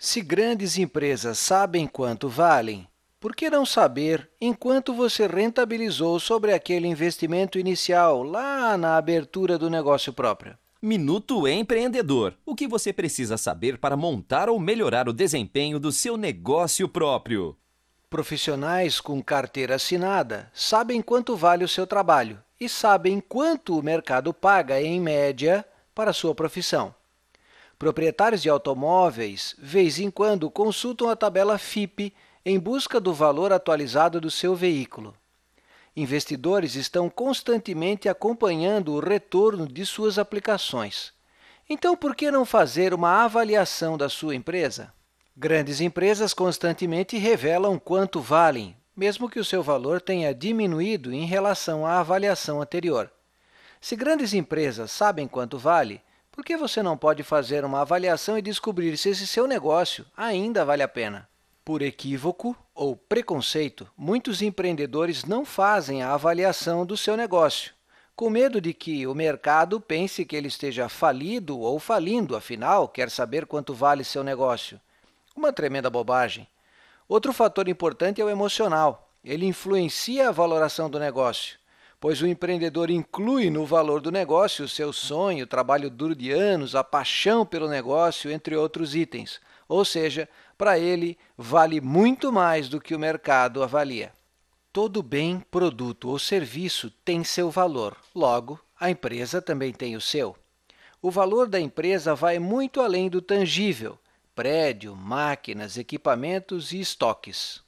Se grandes empresas sabem quanto valem, por que não saber em quanto você rentabilizou sobre aquele investimento inicial lá na abertura do negócio próprio? Minuto Empreendedor. O que você precisa saber para montar ou melhorar o desempenho do seu negócio próprio? Profissionais com carteira assinada sabem quanto vale o seu trabalho e sabem quanto o mercado paga, em média, para sua profissão. Proprietários de automóveis, vez em quando, consultam a tabela FIP em busca do valor atualizado do seu veículo. Investidores estão constantemente acompanhando o retorno de suas aplicações. Então, por que não fazer uma avaliação da sua empresa? Grandes empresas constantemente revelam quanto valem, mesmo que o seu valor tenha diminuído em relação à avaliação anterior. Se grandes empresas sabem quanto vale, por que você não pode fazer uma avaliação e descobrir se esse seu negócio ainda vale a pena? Por equívoco ou preconceito, muitos empreendedores não fazem a avaliação do seu negócio, com medo de que o mercado pense que ele esteja falido ou falindo, afinal, quer saber quanto vale seu negócio. Uma tremenda bobagem. Outro fator importante é o emocional. Ele influencia a valoração do negócio pois o empreendedor inclui no valor do negócio o seu sonho, o trabalho duro de anos, a paixão pelo negócio, entre outros itens. Ou seja, para ele vale muito mais do que o mercado avalia. Todo bem, produto ou serviço tem seu valor, logo, a empresa também tem o seu. O valor da empresa vai muito além do tangível, prédio, máquinas, equipamentos e estoques.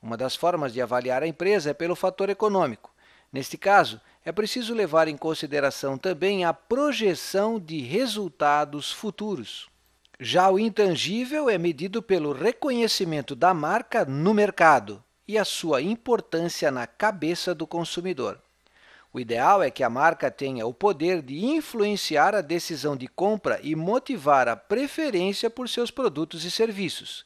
Uma das formas de avaliar a empresa é pelo fator econômico. Neste caso, é preciso levar em consideração também a projeção de resultados futuros. Já o intangível é medido pelo reconhecimento da marca no mercado e a sua importância na cabeça do consumidor. O ideal é que a marca tenha o poder de influenciar a decisão de compra e motivar a preferência por seus produtos e serviços.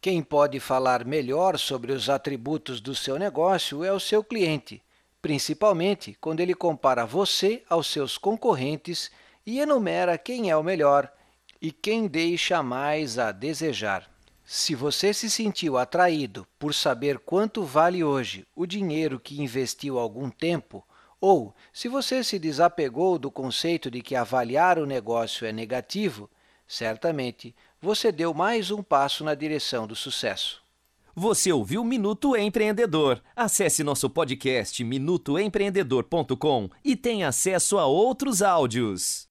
Quem pode falar melhor sobre os atributos do seu negócio é o seu cliente principalmente quando ele compara você aos seus concorrentes e enumera quem é o melhor e quem deixa mais a desejar. Se você se sentiu atraído por saber quanto vale hoje o dinheiro que investiu algum tempo, ou se você se desapegou do conceito de que avaliar o negócio é negativo, certamente você deu mais um passo na direção do sucesso. Você ouviu Minuto Empreendedor. Acesse nosso podcast minutoempreendedor.com e tenha acesso a outros áudios.